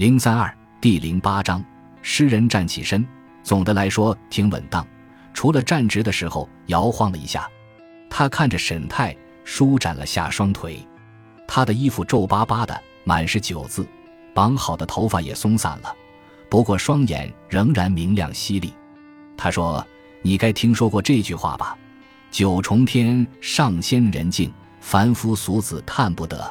零三二第零八章，诗人站起身，总的来说挺稳当，除了站直的时候摇晃了一下。他看着沈太，舒展了下双腿。他的衣服皱巴巴的，满是酒渍，绑好的头发也松散了，不过双眼仍然明亮犀利。他说：“你该听说过这句话吧？九重天，上仙人境，凡夫俗子看不得。”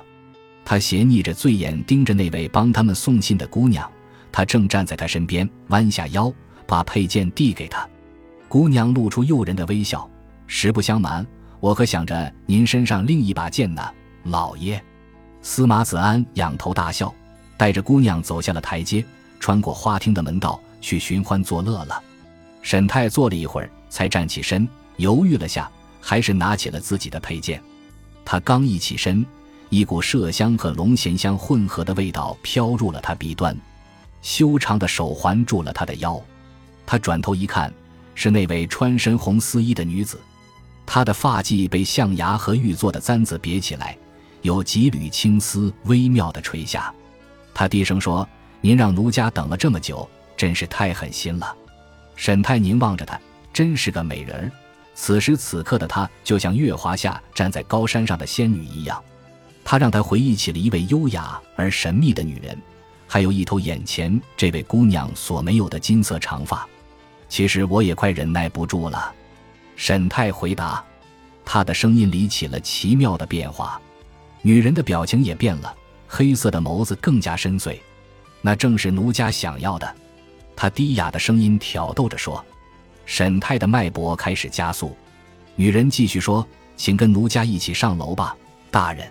他斜睨着，醉眼盯着那位帮他们送信的姑娘。他正站在他身边，弯下腰，把佩剑递给他。姑娘露出诱人的微笑。实不相瞒，我可想着您身上另一把剑呢，老爷。司马子安仰头大笑，带着姑娘走下了台阶，穿过花厅的门道，去寻欢作乐了。沈太坐了一会儿，才站起身，犹豫了下，还是拿起了自己的佩剑。他刚一起身。一股麝香和龙涎香混合的味道飘入了他鼻端，修长的手环住了他的腰。他转头一看，是那位穿深红丝衣的女子。她的发髻被象牙和玉做的簪子别起来，有几缕青丝微妙的垂下。他低声说：“您让奴家等了这么久，真是太狠心了。”沈太宁望着她，真是个美人儿。此时此刻的她，就像月华下站在高山上的仙女一样。他让他回忆起了一位优雅而神秘的女人，还有一头眼前这位姑娘所没有的金色长发。其实我也快忍耐不住了，沈太回答。他的声音里起了奇妙的变化，女人的表情也变了，黑色的眸子更加深邃。那正是奴家想要的。他低哑的声音挑逗着说。沈太的脉搏开始加速。女人继续说：“请跟奴家一起上楼吧，大人。”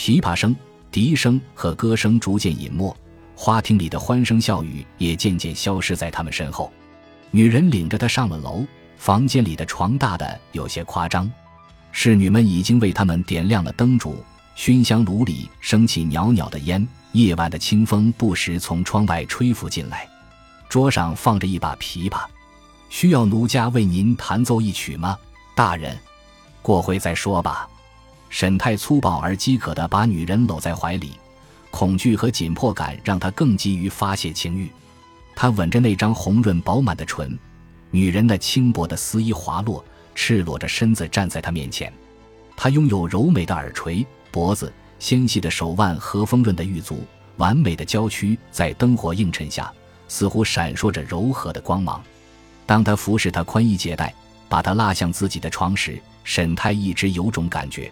琵琶声、笛声和歌声逐渐隐没，花厅里的欢声笑语也渐渐消失在他们身后。女人领着他上了楼，房间里的床大的有些夸张。侍女们已经为他们点亮了灯烛，熏香炉里升起袅袅的烟，夜晚的清风不时从窗外吹拂进来。桌上放着一把琵琶，需要奴家为您弹奏一曲吗，大人？过会再说吧。沈太粗暴而饥渴地把女人搂在怀里，恐惧和紧迫感让他更急于发泄情欲。他吻着那张红润饱满的唇，女人那轻薄的丝衣滑落，赤裸着身子站在他面前。她拥有柔美的耳垂、脖子、纤细的手腕和丰润的玉足，完美的娇躯在灯火映衬下，似乎闪烁着柔和的光芒。当他服侍她宽衣解带，把她拉向自己的床时，沈太一直有种感觉。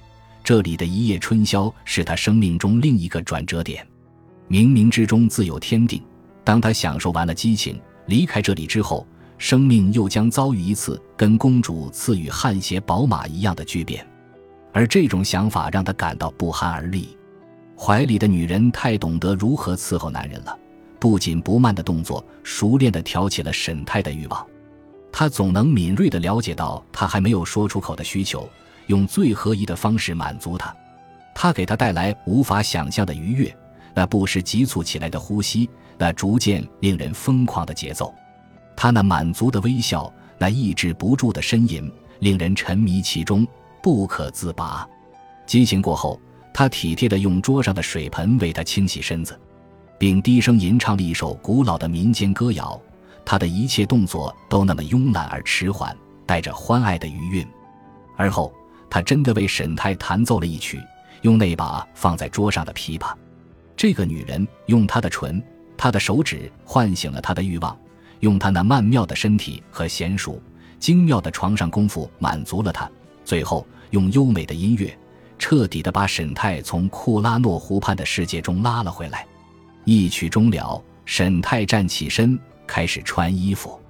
这里的一夜春宵是他生命中另一个转折点，冥冥之中自有天定。当他享受完了激情，离开这里之后，生命又将遭遇一次跟公主赐予汗血宝马一样的巨变，而这种想法让他感到不寒而栗。怀里的女人太懂得如何伺候男人了，不紧不慢的动作，熟练地挑起了沈太的欲望。他总能敏锐地了解到他还没有说出口的需求。用最合宜的方式满足他，他给他带来无法想象的愉悦，那不时急促起来的呼吸，那逐渐令人疯狂的节奏，他那满足的微笑，那抑制不住的呻吟，令人沉迷其中不可自拔。激情过后，他体贴地用桌上的水盆为他清洗身子，并低声吟唱了一首古老的民间歌谣。他的一切动作都那么慵懒而迟缓，带着欢爱的余韵，而后。他真的为沈太弹奏了一曲，用那把放在桌上的琵琶。这个女人用她的唇、她的手指唤醒了他的欲望，用她那曼妙的身体和娴熟精妙的床上功夫满足了他。最后，用优美的音乐彻底的把沈太从库拉诺湖畔的世界中拉了回来。一曲终了，沈太站起身开始穿衣服，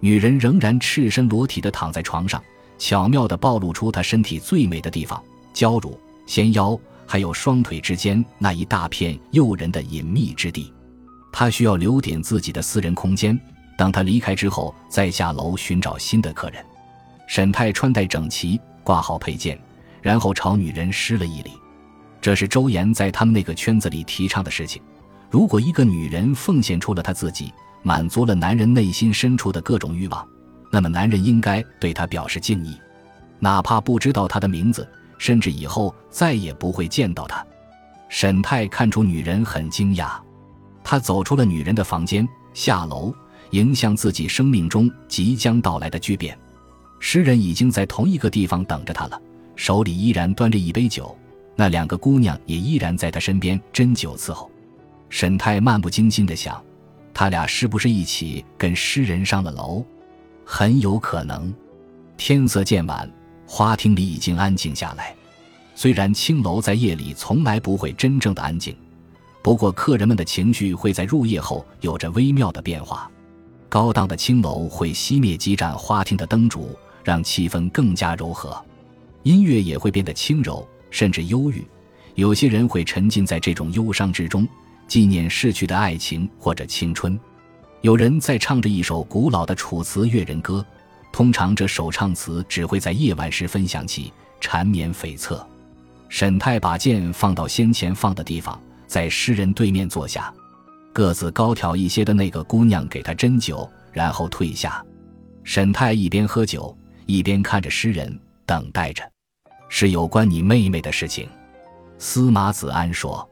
女人仍然赤身裸体的躺在床上。巧妙地暴露出她身体最美的地方——娇乳、纤腰，还有双腿之间那一大片诱人的隐秘之地。她需要留点自己的私人空间，等她离开之后再下楼寻找新的客人。沈太穿戴整齐，挂好配件，然后朝女人施了一礼。这是周岩在他们那个圈子里提倡的事情。如果一个女人奉献出了她自己，满足了男人内心深处的各种欲望。那么，男人应该对她表示敬意，哪怕不知道她的名字，甚至以后再也不会见到她。沈太看出女人很惊讶，他走出了女人的房间，下楼迎向自己生命中即将到来的巨变。诗人已经在同一个地方等着他了，手里依然端着一杯酒。那两个姑娘也依然在他身边斟酒伺候。沈太漫不经心地想：他俩是不是一起跟诗人上了楼？很有可能。天色渐晚，花厅里已经安静下来。虽然青楼在夜里从来不会真正的安静。不过，客人们的情绪会在入夜后有着微妙的变化。高档的青楼会熄灭几盏花厅的灯烛，让气氛更加柔和，音乐也会变得轻柔，甚至忧郁。有些人会沉浸在这种忧伤之中，纪念逝去的爱情或者青春。有人在唱着一首古老的楚辞越人歌，通常这首唱词只会在夜晚时分享起，缠绵悱恻。沈太把剑放到先前放的地方。在诗人对面坐下，个子高挑一些的那个姑娘给他斟酒，然后退下。沈太一边喝酒，一边看着诗人，等待着。是有关你妹妹的事情，司马子安说。